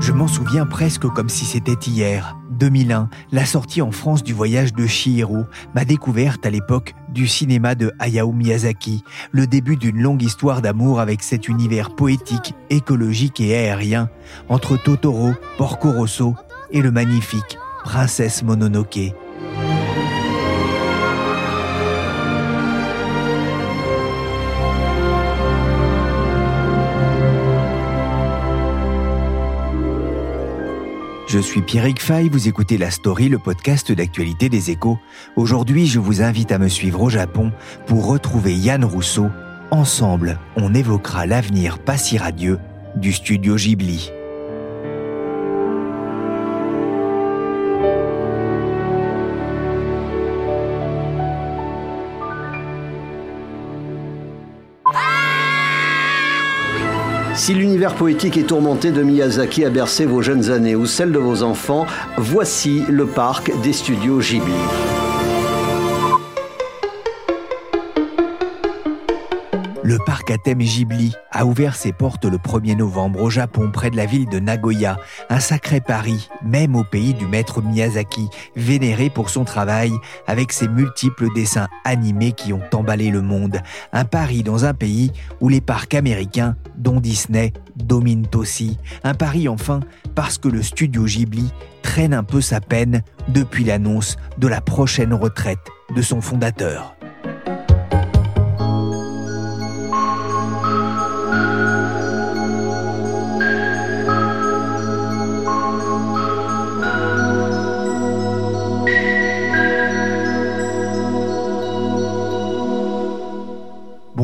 Je m'en souviens presque comme si c'était hier. 2001, la sortie en France du voyage de Chihiro, ma découverte à l'époque du cinéma de Hayao Miyazaki, le début d'une longue histoire d'amour avec cet univers poétique, écologique et aérien entre Totoro, Porco Rosso et le magnifique Princesse Mononoke. Je suis Pierrick Fay, vous écoutez La Story, le podcast d'actualité des échos. Aujourd'hui, je vous invite à me suivre au Japon pour retrouver Yann Rousseau. Ensemble, on évoquera l'avenir pas si radieux du studio Ghibli. Si l'univers poétique et tourmenté de Miyazaki a bercé vos jeunes années ou celles de vos enfants, voici le parc des studios Ghibli. Parc à thème Ghibli a ouvert ses portes le 1er novembre au Japon, près de la ville de Nagoya. Un sacré pari, même au pays du maître Miyazaki, vénéré pour son travail, avec ses multiples dessins animés qui ont emballé le monde. Un pari dans un pays où les parcs américains, dont Disney, dominent aussi. Un pari enfin parce que le studio Ghibli traîne un peu sa peine depuis l'annonce de la prochaine retraite de son fondateur.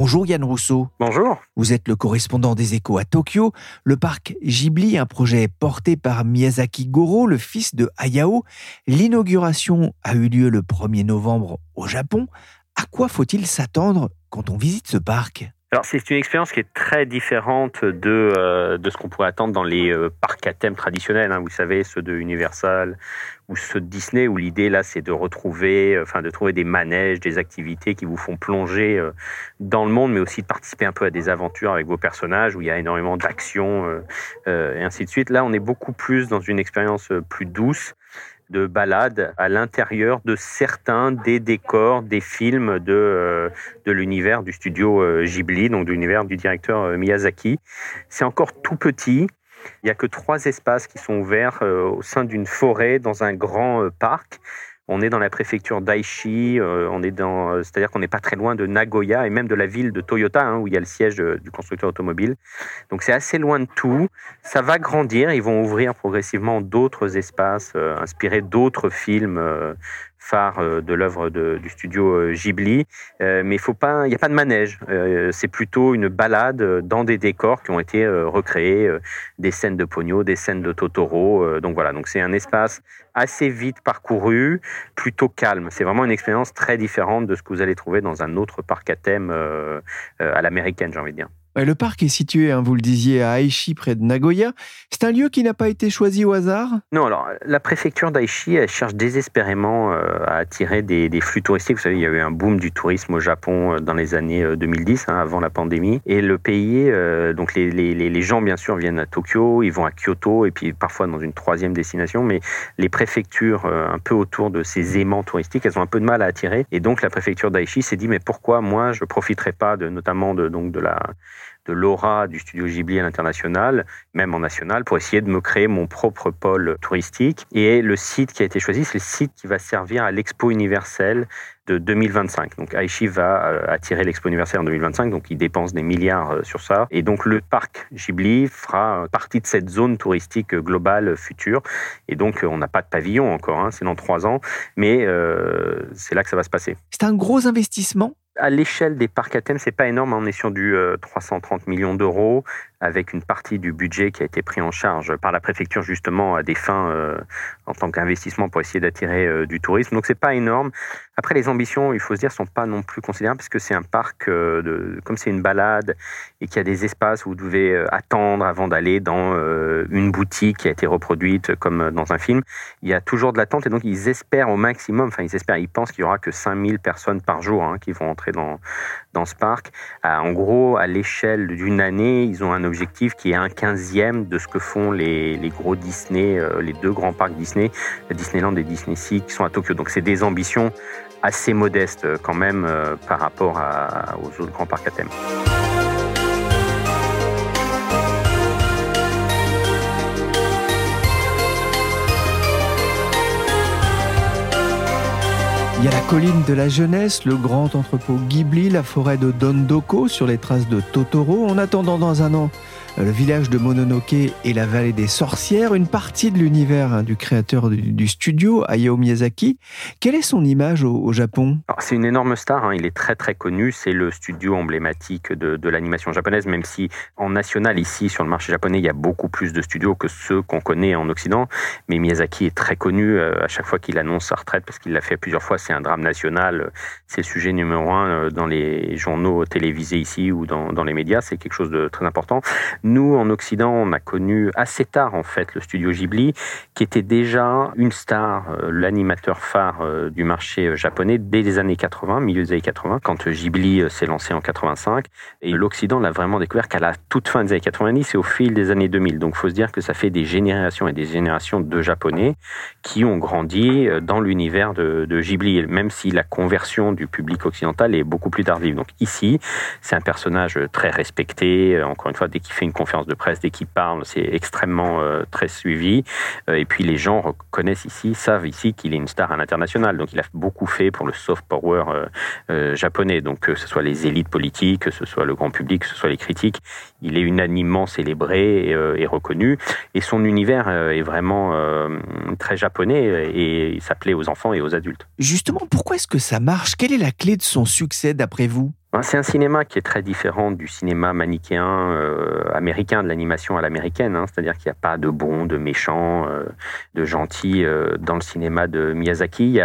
Bonjour Yann Rousseau. Bonjour. Vous êtes le correspondant des échos à Tokyo. Le parc Ghibli, un projet porté par Miyazaki Goro, le fils de Hayao. L'inauguration a eu lieu le 1er novembre au Japon. À quoi faut-il s'attendre quand on visite ce parc? Alors c'est une expérience qui est très différente de, euh, de ce qu'on pourrait attendre dans les euh, parcs à thème traditionnels. Hein. Vous savez, ceux de Universal ou ceux de Disney, où l'idée là c'est de retrouver, euh, enfin de trouver des manèges, des activités qui vous font plonger dans le monde, mais aussi de participer un peu à des aventures avec vos personnages, où il y a énormément d'action et ainsi de suite. Là, on est beaucoup plus dans une expérience plus douce de balade à l'intérieur de certains des décors des films de, euh, de l'univers du studio euh, Ghibli, donc de l'univers du directeur euh, Miyazaki. C'est encore tout petit. Il n'y a que trois espaces qui sont ouverts au sein d'une forêt dans un grand parc. On est dans la préfecture d'Aichi, euh, on est dans, euh, c'est-à-dire qu'on n'est pas très loin de Nagoya et même de la ville de Toyota, hein, où il y a le siège du constructeur automobile. Donc c'est assez loin de tout. Ça va grandir. Ils vont ouvrir progressivement d'autres espaces euh, inspirés d'autres films phare euh, de l'œuvre du studio euh, Ghibli. Euh, mais faut pas, il n'y a pas de manège. c'est plutôt une balade dans des décors qui ont été recréés, des scènes de Pogno, des scènes de Totoro. donc voilà, donc c'est un espace assez vite parcouru, plutôt calme. C'est vraiment une expérience très différente de ce que vous allez trouver dans un autre parc à thème à l'américaine, j'ai envie de dire. Le parc est situé, hein, vous le disiez, à Aichi, près de Nagoya. C'est un lieu qui n'a pas été choisi au hasard? Non, alors la préfecture d'Aichi, cherche désespérément euh, à attirer des, flux touristiques. Vous savez, il y a eu un boom du tourisme au Japon euh, dans les années 2010, euh, hein, avant la pandémie. Et le pays, donc les, gens, bien sûr, viennent à Tokyo, ils vont à Kyoto, et puis parfois dans une troisième destination. Mais les préfectures, un peu autour de ces aimants touristiques, elles ont un peu de mal à attirer. Et donc la préfecture d'Aichi s'est dit, mais pourquoi moi, je profiterai pas notamment de, donc, de la de l'aura du studio Ghibli à l'international, même en national, pour essayer de me créer mon propre pôle touristique. Et le site qui a été choisi, c'est le site qui va servir à l'Expo universelle de 2025. Donc Aichi va euh, attirer l'Expo universelle en 2025, donc il dépense des milliards euh, sur ça. Et donc le parc Ghibli fera partie de cette zone touristique globale future. Et donc on n'a pas de pavillon encore, hein, c'est dans trois ans, mais euh, c'est là que ça va se passer. C'est un gros investissement à l'échelle des parcs à thème, c'est pas énorme. On est sur du 330 millions d'euros avec une partie du budget qui a été pris en charge par la préfecture justement à des fins euh, en tant qu'investissement pour essayer d'attirer euh, du tourisme. Donc c'est pas énorme. Après les ambitions, il faut se dire, sont pas non plus considérables parce que c'est un parc euh, comme c'est une balade et qu'il y a des espaces où vous devez attendre avant d'aller dans une boutique qui a été reproduite comme dans un film. Il y a toujours de l'attente et donc ils espèrent au maximum, enfin ils espèrent, ils pensent qu'il y aura que 5000 personnes par jour hein, qui vont entrer dans dans ce parc. en gros, à l'échelle d'une année, ils ont un objectif qui est un quinzième de ce que font les, gros Disney, euh, les deux grands parcs Disney, Disneyland et Disney Sea, qui sont à Tokyo. Donc c'est des ambitions assez modestes euh, quand même euh, par rapport aux autres grands parcs à thème. Il y a la colline de la jeunesse, le grand entrepôt Ghibli, la forêt de Dondoko sur les traces de Totoro. En attendant dans un an, le village de Mononoke et la vallée des sorcières, une partie de l'univers hein, du créateur du, studio, Hayao Miyazaki. Quelle est son image au, Japon? C'est une énorme star, hein. il est très très connu, c'est le studio emblématique de, l'animation japonaise, même si en national ici sur le marché japonais il y a beaucoup plus de studios que ceux qu'on connaît en Occident, mais Miyazaki est très connu euh, à chaque fois qu'il annonce sa retraite parce qu'il l'a fait plusieurs fois, c'est un drame national, c'est le sujet numéro un euh, dans les journaux télévisés ici ou dans, dans les médias, c'est quelque chose de très important. Nous, en Occident, on a connu assez tard, en fait, le studio Ghibli, qui était déjà une star, euh, l'animateur phare euh, du marché euh, japonais dès les années 80, milieu des années 80, quand Ghibli s'est lancé en 85. Et l'Occident l'a vraiment découvert qu'à la toute fin des années 90 et au fil des années 2000. Donc, il faut se dire que ça fait des générations et des générations de Japonais qui ont grandi dans l'univers de, de Ghibli, même si la conversion du public occidental est beaucoup plus tardive. Donc, ici, c'est un personnage très respecté. Encore une fois, dès qu'il fait une conférence de presse, dès qu'il parle, c'est extrêmement euh, très suivi. Euh, et puis les gens reconnaissent ici, savent ici qu'il est une star à l'international. Donc il a beaucoup fait pour le soft power euh, japonais. Donc que ce soit les élites politiques, que ce soit le grand public, que ce soit les critiques, il est unanimement célébré et, reconnu. Et son univers est vraiment très japonais et il s'appelait aux enfants et aux adultes. Justement, pourquoi est-ce que ça marche? Quelle est la clé de son succès d'après vous? C'est un cinéma qui est très différent du cinéma manichéen euh, américain, de l'animation à l'américaine. Hein. C'est-à-dire qu'il n'y a pas de bons, de méchants, euh, de gentils euh, dans le cinéma de Miyazaki.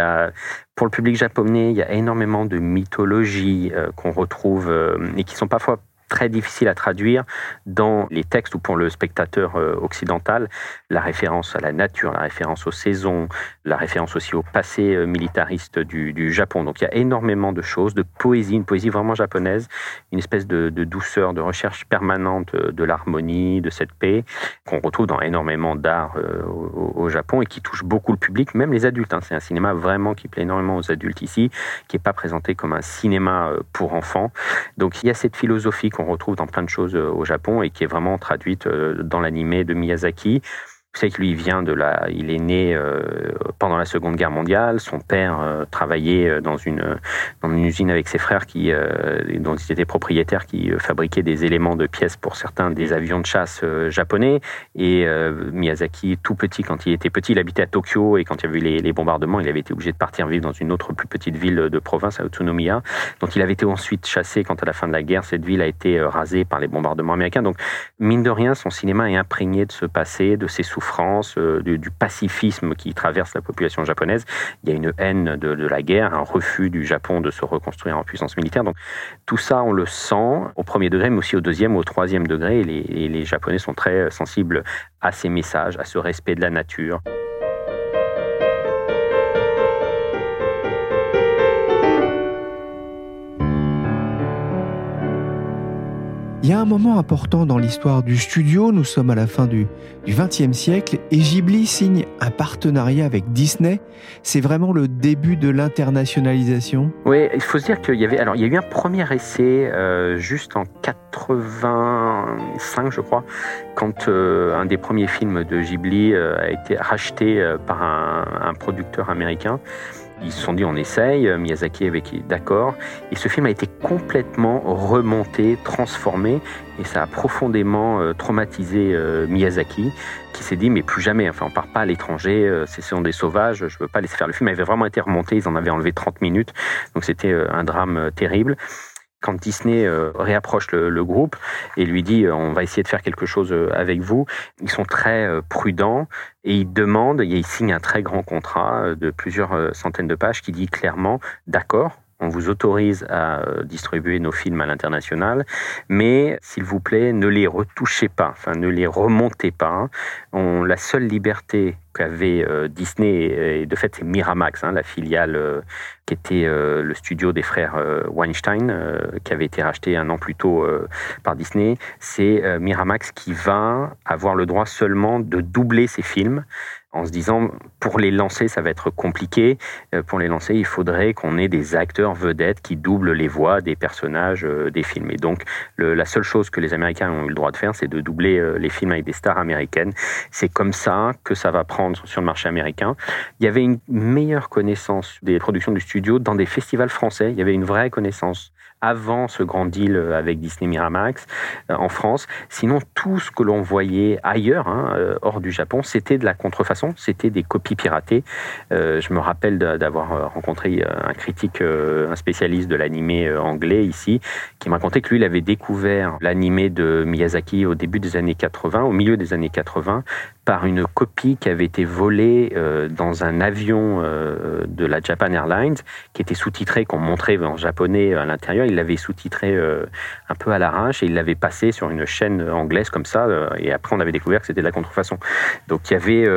Pour le public japonais, il y a énormément de mythologie qu'on retrouve et qui sont parfois très difficile à traduire dans les textes ou pour le spectateur euh, occidental. La référence à la nature, la référence aux saisons, la référence aussi au passé euh, militariste du, Japon. Donc il y a énormément de choses, de poésie, une poésie vraiment japonaise, une espèce de, douceur, de recherche permanente euh, de l'harmonie, de cette paix qu'on retrouve dans énormément d'art au, Japon et qui touche beaucoup le public, même les adultes. Hein. C'est un cinéma vraiment qui plaît énormément aux adultes ici, qui n'est pas présenté comme un cinéma pour enfants. Donc il y a cette philosophie qu'on retrouve dans plein de choses euh, au Japon et qui est vraiment traduite euh, dans l'animé de Miyazaki. Vous savez que lui, vient de la, il est né euh, pendant la Seconde Guerre mondiale. Son père euh, travaillait euh, dans une, dans une usine avec ses frères qui, dont ils étaient propriétaires, qui fabriquaient des éléments de pièces pour certains des avions de chasse japonais. Et Miyazaki, tout petit, quand il était petit, il habitait à Tokyo et quand il y avait eu les, bombardements, il avait été obligé de partir vivre dans une autre plus petite ville de province, à Utsunomiya. Donc il avait été ensuite chassé quand à la fin de la guerre, cette ville a été rasée par les bombardements américains. Donc mine de rien, son cinéma est imprégné de ce passé, de ses souvenirs France, euh, du, pacifisme qui traverse la population japonaise. Il y a une haine de, la guerre, un refus du Japon de se reconstruire en puissance militaire. Donc tout ça, on le sent au premier degré, mais aussi au deuxième, au troisième degré. et les Japonais sont très sensibles à ces messages, à ce respect de la nature. Il y a un moment important dans l'histoire du studio, nous sommes à la fin du XXe siècle et Ghibli signe un partenariat avec Disney. C'est vraiment le début de l'internationalisation Oui, il faut se dire qu'il y avait... A eu un premier essai euh, juste en 85 je crois, quand euh, un des premiers films de Ghibli euh, a été racheté par un producteur américain. Ils se sont dit on essaye, Miyazaki avait été d'accord, et ce film a été complètement remonté, transformé, et ça a profondément euh, traumatisé euh, Miyazaki, qui s'est dit mais plus jamais, enfin on part pas à l'étranger, euh, ce sont des sauvages, je veux pas laisser faire le film. Il avait vraiment été remonté, ils en avaient enlevé 30 minutes, donc c'était un drame terrible quand Disney réapproche le, groupe et lui dit on va essayer de faire quelque chose avec vous, ils sont très prudents et ils demandent, et ils signent un très grand contrat de plusieurs centaines de pages qui dit clairement d'accord, on vous autorise à euh, distribuer nos films à l'international, mais s'il vous plaît, ne les retouchez pas, enfin ne les remontez pas. On, la seule liberté qu'avait euh, Disney, et de fait c'est Miramax, hein, la filiale euh, qui était le studio des frères Weinstein, qui avait été racheté un an plus tôt par Disney, c'est Miramax qui va avoir le droit seulement de doubler ses films en se disant pour les lancer ça va être compliqué. Euh, pour les lancer il faudrait qu'on ait des acteurs vedettes qui doublent les voix des personnages euh, des films. Et donc la seule chose que les Américains ont eu le droit de faire c'est de doubler euh, les films avec des stars américaines. C'est comme ça que ça va prendre sur le marché américain. Il y avait une meilleure connaissance des productions du studio dans des festivals français. Il y avait une vraie connaissance avant ce grand deal avec Disney Miramax en France. Sinon, tout ce que l'on voyait ailleurs, hein, hors du Japon, c'était de la contrefaçon c'était des copies piratées. Euh, je me rappelle d'avoir euh, rencontré euh, un critique, un spécialiste de l'animé anglais ici, qui me racontait que lui, il avait découvert l'animé de Miyazaki au début des années 80, au milieu des années 80, par une copie qui avait été volée dans un avion de la Japan Airlines, qui était sous-titré, qu'on montrait en japonais à l'intérieur. Il l'avait sous-titré un peu à l'arrache et il l'avait passé sur une chaîne anglaise comme ça. et après, on avait découvert que c'était de la contrefaçon. Donc, il y avait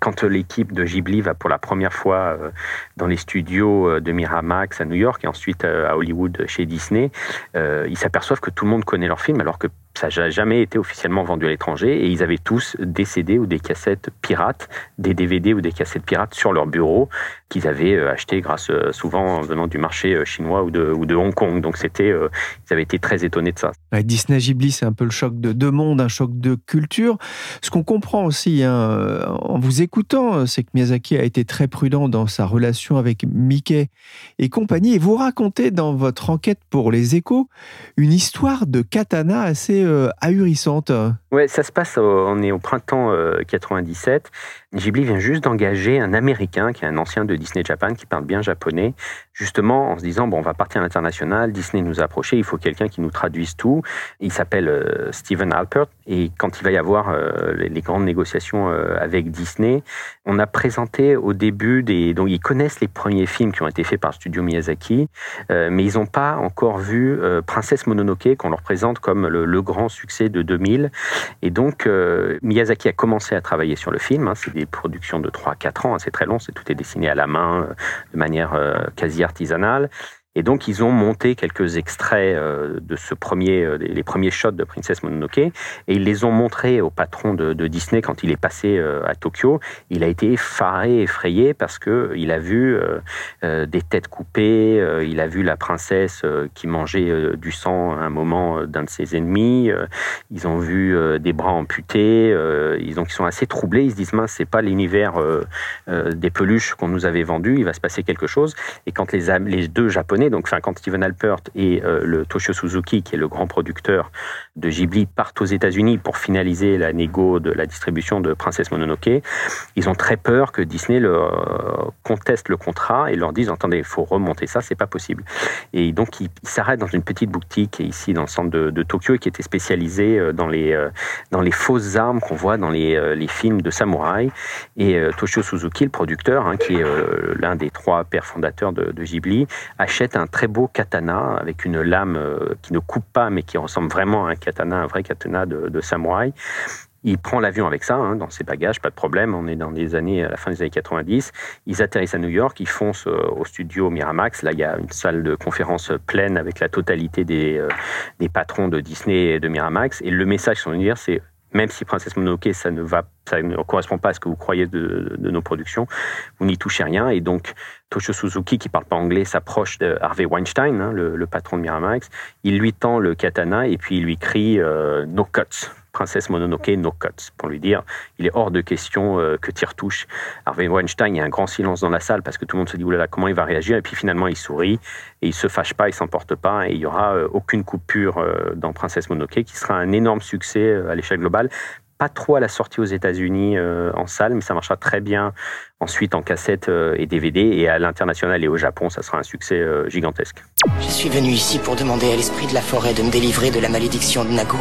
quand l'équipe de Ghibli va pour la première fois euh, dans les studios euh, de Miramax à New York et ensuite euh, à Hollywood chez Disney, ils s'aperçoivent que tout le monde connaît leur film alors que ça n'a jamais été officiellement vendu à l'étranger et ils avaient tous des CD ou des cassettes pirates, des DVD ou des cassettes pirates sur leur bureau qu'ils avaient acheté grâce souvent venant du marché chinois ou de, ou de Hong Kong. Donc c'était, ils avaient été très étonnés de ça. Disney Ghibli, c'est un peu le choc de deux mondes, un choc de culture. Ce qu'on comprend aussi hein, en vous écoutant, c'est que Miyazaki a été très prudent dans sa relation avec Mickey et compagnie. Et vous racontez dans votre enquête pour les échos une histoire de katana assez euh, ahurissante. Ouais, ça se passe, on est au printemps 97. Euh, Ghibli vient juste d'engager un Américain qui est un ancien de Disney Japan qui parle bien japonais, justement en se disant bon, on va partir à l'international. Disney nous a approché, il faut quelqu'un qui nous traduise tout. Il s'appelle euh, Steven Alpert et quand il va y avoir euh, les, grandes négociations avec Disney, on a présenté au début des donc ils connaissent les premiers films qui ont été faits par Studio Miyazaki, mais ils n'ont pas encore vu Princesse Mononoke qu'on leur présente comme le, le grand succès de 2000. Et donc, euh, Miyazaki a commencé à travailler sur le film. Hein. c'est des productions de 3-4 ans, hein. c'est très long, c'est tout est dessiné à la main, euh, de manière euh, quasi artisanale. Et donc, ils ont monté quelques extraits euh, de ce premier, euh, les premiers shots de Princess Mononoke, et ils les ont montrés au patron de, Disney quand il est passé euh, à Tokyo. Il a été effaré, effrayé, parce que il a vu des têtes coupées, il a vu la princesse qui mangeait du sang à un moment d'un de ses ennemis, ils ont vu des bras amputés, ils, ont, ils sont assez troublés, ils se disent, mince, c'est pas l'univers des peluches qu'on nous avait vendu, il va se passer quelque chose. Et quand les deux Japonais donc, quand Steven Alpert et euh, le Toshio Suzuki, qui est le grand producteur de Ghibli, partent aux États-Unis pour finaliser la négo de la distribution de Princesse Mononoke, ils ont très peur que Disney leur conteste le contrat et leur dise attendez, il faut remonter ça, c'est pas possible. Et donc, ils s'arrêtent dans une petite boutique ici dans le centre de, Tokyo qui était spécialisée euh, dans les, euh, dans les fausses armes qu'on voit dans les, les films de samouraï. Et Toshio Suzuki, le producteur, hein, qui est l'un des trois pères fondateurs de, de Ghibli, achète un très beau katana avec une lame euh, qui ne coupe pas mais qui ressemble vraiment à un katana, un vrai katana de, samouraï. Il prend l'avion avec ça, hein, dans ses bagages, pas de problème. On est dans les années, à la fin des années 90. Ils atterrissent à New York, ils foncent euh, au studio Miramax. Là, il y a une salle de conférence pleine avec la totalité des, euh, des patrons de Disney et de Miramax. Et le message sont dire, c'est même si Princesse Mononoke, ça ne va, ça ne correspond pas à ce que vous croyez de, nos productions, vous n'y touchez rien. Et donc, Toshio Suzuki, qui parle pas anglais, s'approche de Harvey Weinstein, hein, le, patron de Miramax. Il lui tend le katana et puis il lui crie euh, No cuts. Princesse Mononoke, no cuts, pour lui dire il est hors de question euh, que tire touche. Harvey Weinstein, il y a un grand silence dans la salle parce que tout le monde se dit oulala, comment il va réagir Et puis finalement, il sourit et il se fâche pas, il s'emporte pas et il y aura euh, aucune coupure euh, dans Princesse Mononoke qui sera un énorme succès à l'échelle globale pas trop à la sortie aux États-Unis en salle, mais ça marchera très bien ensuite en cassette et DVD. Et à l'international et au Japon, ça sera un succès gigantesque. Je suis venu ici pour demander à l'esprit de la forêt de me délivrer de la malédiction de Nago.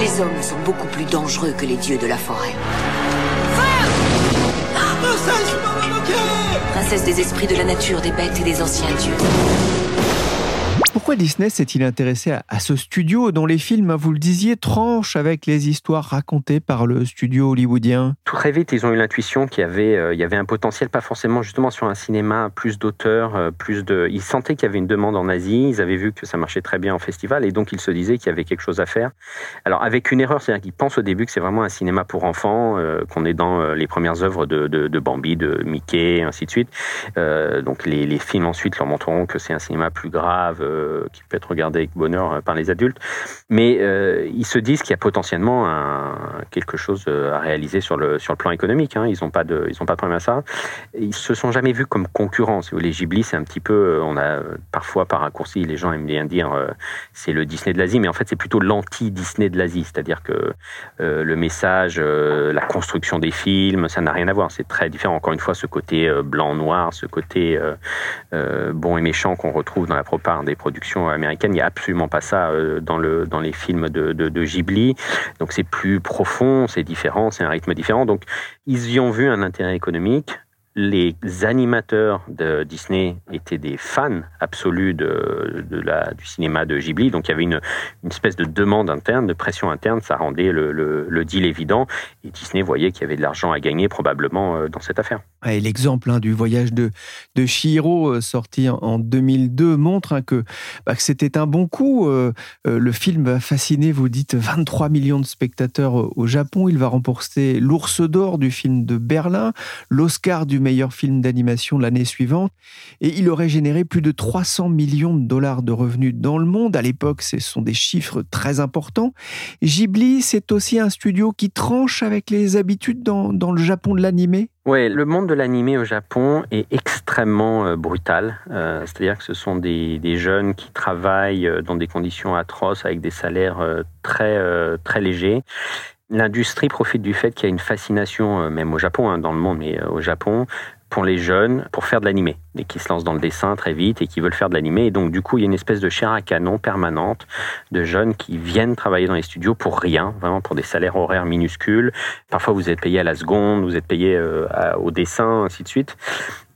Les hommes sont beaucoup plus dangereux que les dieux de la forêt. Princesse des esprits de la nature, des bêtes et des anciens dieux. Pourquoi Disney s'est-il intéressé à, ce studio dont les films, vous le disiez, tranchent avec les histoires racontées par le studio hollywoodien? Très vite, ils ont eu l'intuition qu'il y avait, euh, y avait un potentiel, pas forcément justement sur un cinéma, plus d'auteurs, euh, plus de. Ils sentaient qu'il y avait une demande en Asie, ils avaient vu que ça marchait très bien en festival et donc ils se disaient qu'il y avait quelque chose à faire. Alors avec une erreur, c'est-à-dire qu'ils pensent au début que c'est vraiment un cinéma pour enfants, euh, qu'on est dans les premières œuvres de, Bambi, de Mickey, ainsi de suite. donc les, les, films ensuite leur montreront que c'est un cinéma plus grave euh, qui peut être regardé avec bonheur euh, par les adultes. Mais euh, ils se disent qu'il y a potentiellement quelque chose à réaliser sur le, sur le plan économique. Hein. Ils n'ont pas, de, pas de problème à ça. Ils se sont jamais vus comme concurrents. Voulez, Ghibli, c'est un petit peu, on a parfois par raccourci, les gens aiment bien dire c'est le Disney de l'Asie, mais en fait c'est plutôt l'anti-Disney de l'Asie. C'est-à-dire que le message, la construction des films, ça n'a rien à voir. C'est très différent. Encore une fois, ce côté blanc-noir, ce côté bon et méchant qu'on retrouve dans la plupart des productions américaine. Il n'y a absolument pas ça euh, dans, le, dans les films de, de, Ghibli. Donc c'est plus profond, c'est différent, c'est un rythme différent. Donc ils y ont vu un intérêt économique les animateurs de Disney étaient des fans absolus de, du cinéma de Ghibli, donc il y avait une, espèce de demande interne, de pression interne, ça rendait le, deal évident, et Disney voyait qu'il y avait de l'argent à gagner probablement euh, dans cette affaire. L'exemple hein, du voyage de, de Chihiro, euh, sorti en 2002, montre hein, que, bah, que c'était un bon coup. Euh, le film va fasciner, vous dites, 23 millions de spectateurs au Japon. Il va remporter l'ours d'or du film de Berlin, l'Oscar du meilleur film d'animation l'année suivante, et il aurait généré plus de 300 millions de dollars de revenus dans le monde. À l'époque, ce sont des chiffres très importants. Ghibli, c'est aussi un studio qui tranche avec les habitudes dans, le Japon de l'animé oui, le monde de l'animé au Japon est extrêmement euh, brutal. Euh, c'est-à-dire que ce sont des, des, jeunes qui travaillent euh, dans des conditions atroces avec des salaires très, très légers. L'industrie profite du fait qu'il y a une fascination, euh, même au Japon, hein, dans le monde, mais euh, au Japon, pour les jeunes, pour faire de l'animé, et qui se lancent dans le dessin très vite et qui veulent faire de l'animé. Et donc, du coup, il y a une espèce de chair à canon permanente de jeunes qui viennent travailler dans les studios pour rien, vraiment pour des salaires horaires minuscules. Parfois, vous êtes payé à la seconde, vous êtes payé euh, au dessin, ainsi de suite.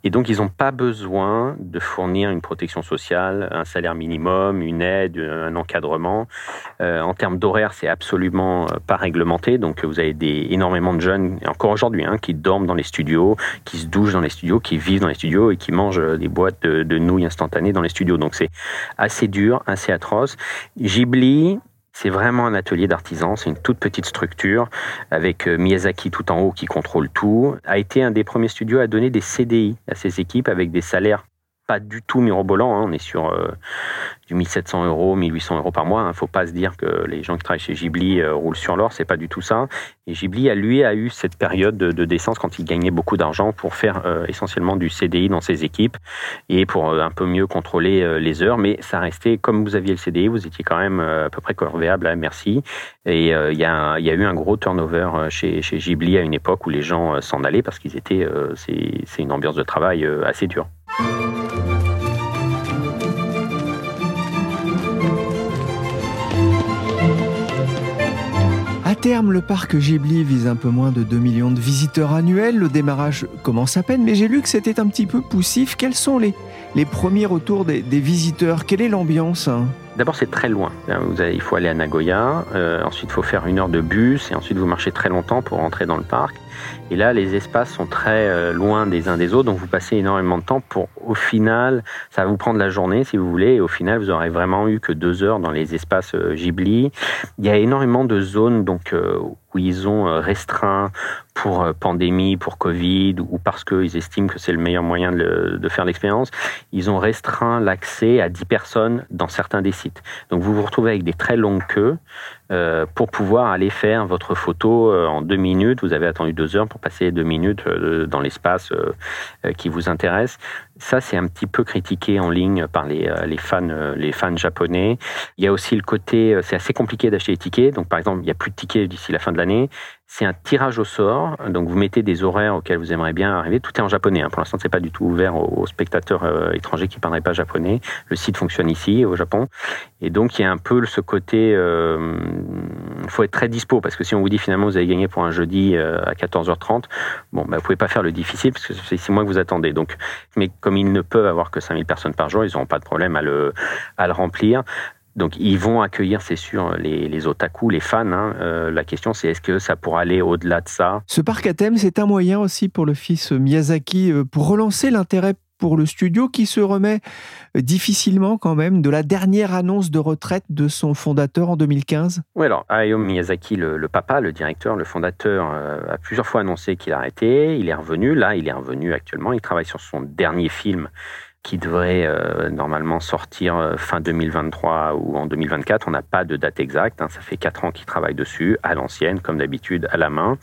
Et donc, ils n'ont pas besoin de fournir une protection sociale, un salaire minimum, une aide, un encadrement. Euh, en termes d'horaire, c'est absolument euh, pas réglementé. Donc, vous avez des, énormément de jeunes, encore aujourd'hui, hein, qui dorment dans les studios, qui se douchent dans les studios, qui vivent dans les studios et qui mangent euh, des boîtes de, de nouilles instantanées dans les studios. Donc, c'est assez dur, assez atroce. Ghibli, c'est vraiment un atelier d'artisans, c'est une toute petite structure avec euh, Miyazaki tout en haut qui contrôle tout. A été un des premiers studios à donner des CDI à ses équipes avec des salaires pas du tout mirobolants. Hein. On est sur euh, du 1700 euros, 1800 euros par mois. Il hein. ne faut pas se dire que les gens qui travaillent chez Ghibli euh, roulent sur l'or, c'est pas du tout ça. Et Ghibli, lui, a eu cette période de, décence quand il gagnait beaucoup d'argent pour faire euh, essentiellement du CDI dans ses équipes et pour un peu mieux contrôler les heures. Mais ça restait, comme vous aviez le CDI, vous étiez quand même à peu près corvéable à merci. Et il y, a, y, a, eu un gros turnover chez, chez Ghibli à une époque où les gens s'en allaient parce qu'ils étaient, c'est une ambiance de travail assez dure. Terme, le parc Ghibli vise un peu moins de 2 millions de visiteurs annuels. Le démarrage commence à peine, mais j'ai lu que c'était un petit peu poussif. Quels sont les, premiers retours des, visiteurs? Quelle est l'ambiance? D'abord, c'est très loin. Il faut aller à Nagoya, euh, ensuite il faut faire une heure de bus, et ensuite vous marchez très longtemps pour rentrer dans le parc. Et là, les espaces sont très euh, loin des uns des autres, donc vous passez énormément de temps pour, au final, ça va vous prendre la journée si vous voulez, et au final, vous aurez vraiment eu que deux heures dans les espaces euh, Ghibli. Il y a énormément de zones donc euh, où ils ont restreint pour pandémie, pour Covid, ou parce qu'ils estiment que c'est le meilleur moyen de, de faire l'expérience, ils ont restreint l'accès à 10 personnes dans certains des sites. Donc vous vous retrouvez avec des très longues queues. Euh, pour pouvoir aller faire votre photo euh, en deux minutes. Vous avez attendu deux heures pour passer deux minutes euh, dans l'espace qui vous intéresse. Ça, c'est un petit peu critiqué en ligne par les, les, fans, les fans japonais. Il y a aussi le côté, c'est assez compliqué d'acheter des tickets. Donc, par exemple, il n'y a plus de tickets d'ici la fin de l'année. C'est un tirage au sort. Donc, vous mettez des horaires auxquels vous aimeriez bien arriver. Tout est en japonais. Hein. Pour l'instant, c'est pas du tout ouvert aux, spectateurs étrangers qui ne parleraient pas japonais. Le site fonctionne ici, au Japon. Et donc, il y a un peu ce côté il faut être très dispo parce que si on vous dit finalement vous avez gagné pour un jeudi euh, à 14h30, bon, bah, vous pouvez pas faire le difficile parce que c'est six mois que vous attendez. Donc, mais comme ils ne peuvent avoir que 5000 personnes par jour, ils n'auront pas de problème à le, à le remplir. Donc ils vont accueillir, c'est sûr, les, les otaku, les fans. Hein. Euh, la question, c'est est-ce que ça pourra aller au-delà de ça? Ce parc à thème, c'est un moyen aussi pour le fils Miyazaki euh, pour relancer l'intérêt pour le studio qui se remet difficilement quand même de la dernière annonce de retraite de son fondateur en 2015 Oui, alors Hayao Miyazaki, le, papa, le directeur, le fondateur, euh, a plusieurs fois annoncé qu'il arrêtait. Il est revenu, là, il est revenu actuellement. Il travaille sur son dernier film qui devrait euh, normalement sortir euh, fin 2023 ou en 2024. On n'a pas de date exacte. Hein. Ça fait quatre ans qu'il travaille dessus, à l'ancienne, comme d'habitude, à la main.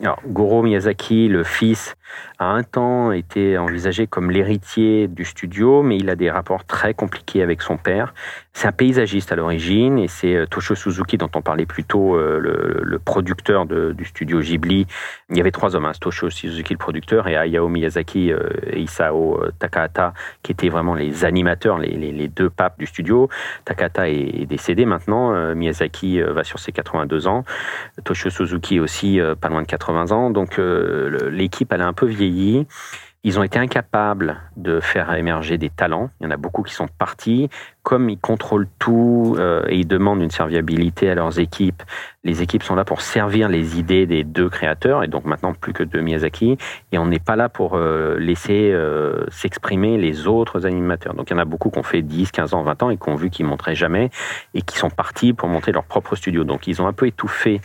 Alors, Goro Miyazaki, le fils, a un temps été envisagé comme l'héritier du studio, mais il a des rapports très compliqués avec son père. C'est un paysagiste à l'origine, et c'est euh, Toshio Suzuki, dont on parlait plus tôt, euh, le, producteur du studio Ghibli. Il y avait trois hommes, hein, Toshio Suzuki, le producteur, et Hayao Miyazaki euh, et Isao Takahata, qui étaient vraiment les animateurs, les, deux papes du studio. Takahata est, décédé maintenant, Miyazaki va sur ses 82 ans, Toshio Suzuki aussi pas loin de 80 ans. Donc l'équipe, a un peu vieilli. Ils ont été incapables de faire émerger des talents. Il y en a beaucoup qui sont partis comme ils contrôlent tout euh, et ils demandent une serviabilité à leurs équipes, les équipes sont là pour servir les idées des deux créateurs, et donc maintenant plus que de Miyazaki, et on n'est pas là pour euh, laisser euh, s'exprimer les autres animateurs. Donc il y en a beaucoup qui ont fait 10, 15 ans, 20 ans et qui ont vu qu'ils montraient jamais, et qui sont partis pour monter leur propre studio. Donc ils ont un peu étouffé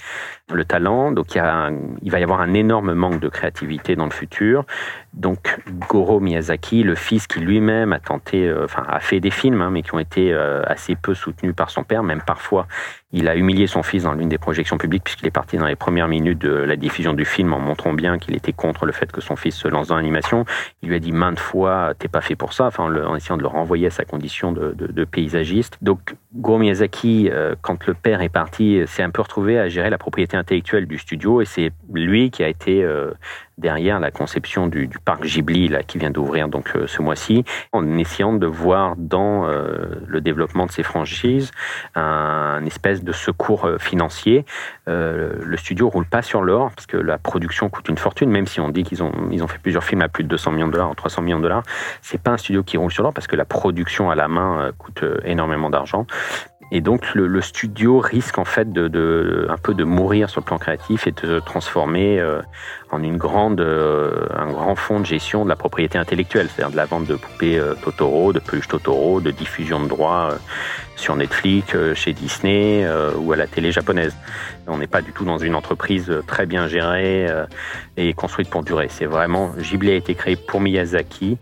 le talent, donc il va y avoir un énorme manque de créativité dans le futur. Donc Goro Miyazaki, le fils qui lui-même a tenté, enfin a fait des films, hein, mais qui ont été euh, assez peu soutenu par son père, même parfois il a humilié son fils dans l'une des projections publiques puisqu'il est parti dans les premières minutes de la diffusion du film en montrant bien qu'il était contre le fait que son fils se lance dans l'animation. Il lui a dit maintes fois t'es pas fait pour ça, enfin en essayant de le renvoyer à sa condition de, paysagiste. Donc Goro Miyazaki, euh, quand le père est parti, s'est un peu retrouvé à gérer la propriété intellectuelle du studio et c'est lui qui a été euh, derrière la conception du, parc Ghibli là, qui vient d'ouvrir donc euh, ce mois-ci, en essayant de voir dans le développement de ces franchises un espèce de secours euh, financiers. Euh, le studio roule pas sur l'or parce que la production coûte une fortune, même si on dit qu'ils ont, ils ont fait plusieurs films à plus de 200 millions de dollars, 300 millions de dollars. C'est pas un studio qui roule sur l'or parce que la production à la main euh, coûte énormément d'argent. Et donc le, studio risque en fait de, un peu de mourir sur le plan créatif et de se transformer en une grande, un grand fonds de gestion de la propriété intellectuelle, c'est-à-dire de la vente de poupées Totoro, de peluches Totoro, de diffusion de droits sur Netflix, euh, chez Disney euh, ou à la télé japonaise. On n'est pas du tout dans une entreprise très bien gérée euh, et construite pour durer. C'est vraiment Ghibli a été créé pour Miyazaki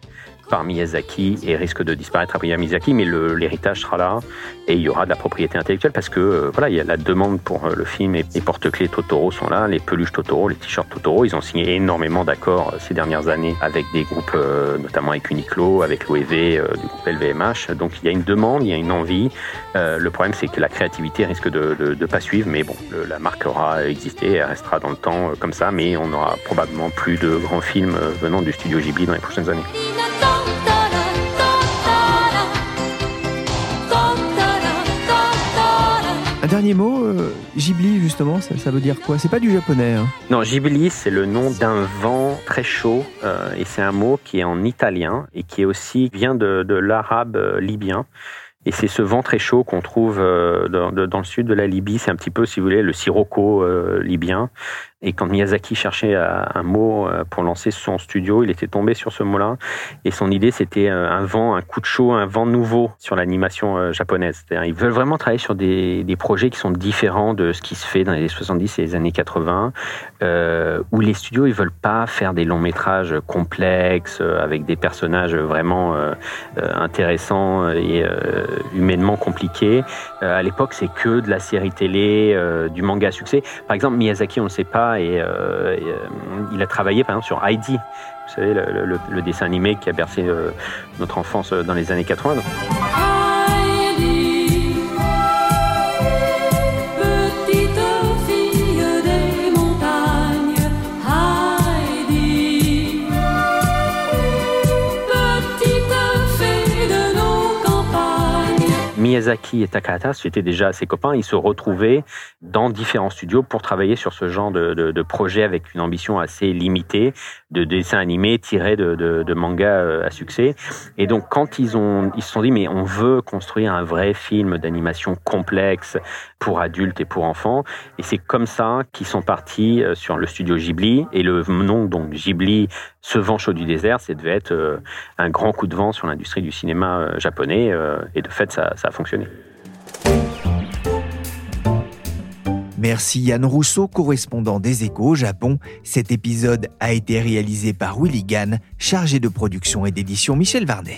par Miyazaki et risque de disparaître après Miyazaki, mais l'héritage sera là et il y aura de la propriété intellectuelle parce que voilà, il y a la demande pour le film et les porte-clés Totoro sont là, les peluches Totoro, les t-shirts Totoro. Ils ont signé énormément d'accords ces dernières années avec des groupes, notamment avec Uniqlo, avec l'OEV, du groupe LVMH. Donc il y a une demande, il y a une envie. Le problème, c'est que la créativité risque de ne pas suivre, mais bon, la marque aura existé, elle restera dans le temps comme ça, mais on aura probablement plus de grands films venant du studio Ghibli dans les prochaines années. dernier mot, euh, Ghibli justement, ça, veut dire quoi? C'est pas du japonais. Hein. Non, Ghibli, c'est le nom d'un vent très chaud euh, et c'est un mot qui est en italien et qui est aussi vient de, l'arabe euh, libyen. Et c'est ce vent très chaud qu'on trouve dans, dans, le sud de la Libye. C'est un petit peu, si vous voulez, le sirocco libyen. Et quand Miyazaki cherchait euh, un mot euh, pour lancer son studio, il était tombé sur ce mot-là. Et son idée, c'était euh, un vent, un coup de chaud, un vent nouveau sur l'animation japonaise. Ils veulent vraiment travailler sur des, projets qui sont différents de ce qui se fait dans les années 70 et les années 80, euh, où les studios, ils veulent pas faire des longs métrages complexes, avec des personnages vraiment euh, intéressants et euh, humainement compliqués. à l'époque, c'est que de la série télé, du manga à succès. Par exemple, Miyazaki, on ne le sait pas, et, euh, euh, il a travaillé par exemple sur Heidi, vous savez, le, dessin animé qui a bercé euh, notre enfance dans les années 80. Miyazaki et Takahata, c'était déjà ses copains, ils se retrouvaient dans différents studios pour travailler sur ce genre de, de, projet avec une ambition assez limitée de dessins animés tirés de, de, mangas euh, à succès. Et donc quand ils ont, ils se sont dit mais on veut construire un vrai film d'animation complexe pour adultes et pour enfants. Et c'est comme ça qu'ils sont partis euh, sur le studio Ghibli. Et le nom donc Ghibli, ce vent chaud du désert, c'est devait être euh, un grand coup de vent sur l'industrie du cinéma japonais. Et de fait, ça, ça a fonctionné. Merci Yann Rousseau, correspondant des Échos au Japon. Cet épisode a été réalisé par Willy Gann, chargé de production et d'édition Michel Varnet.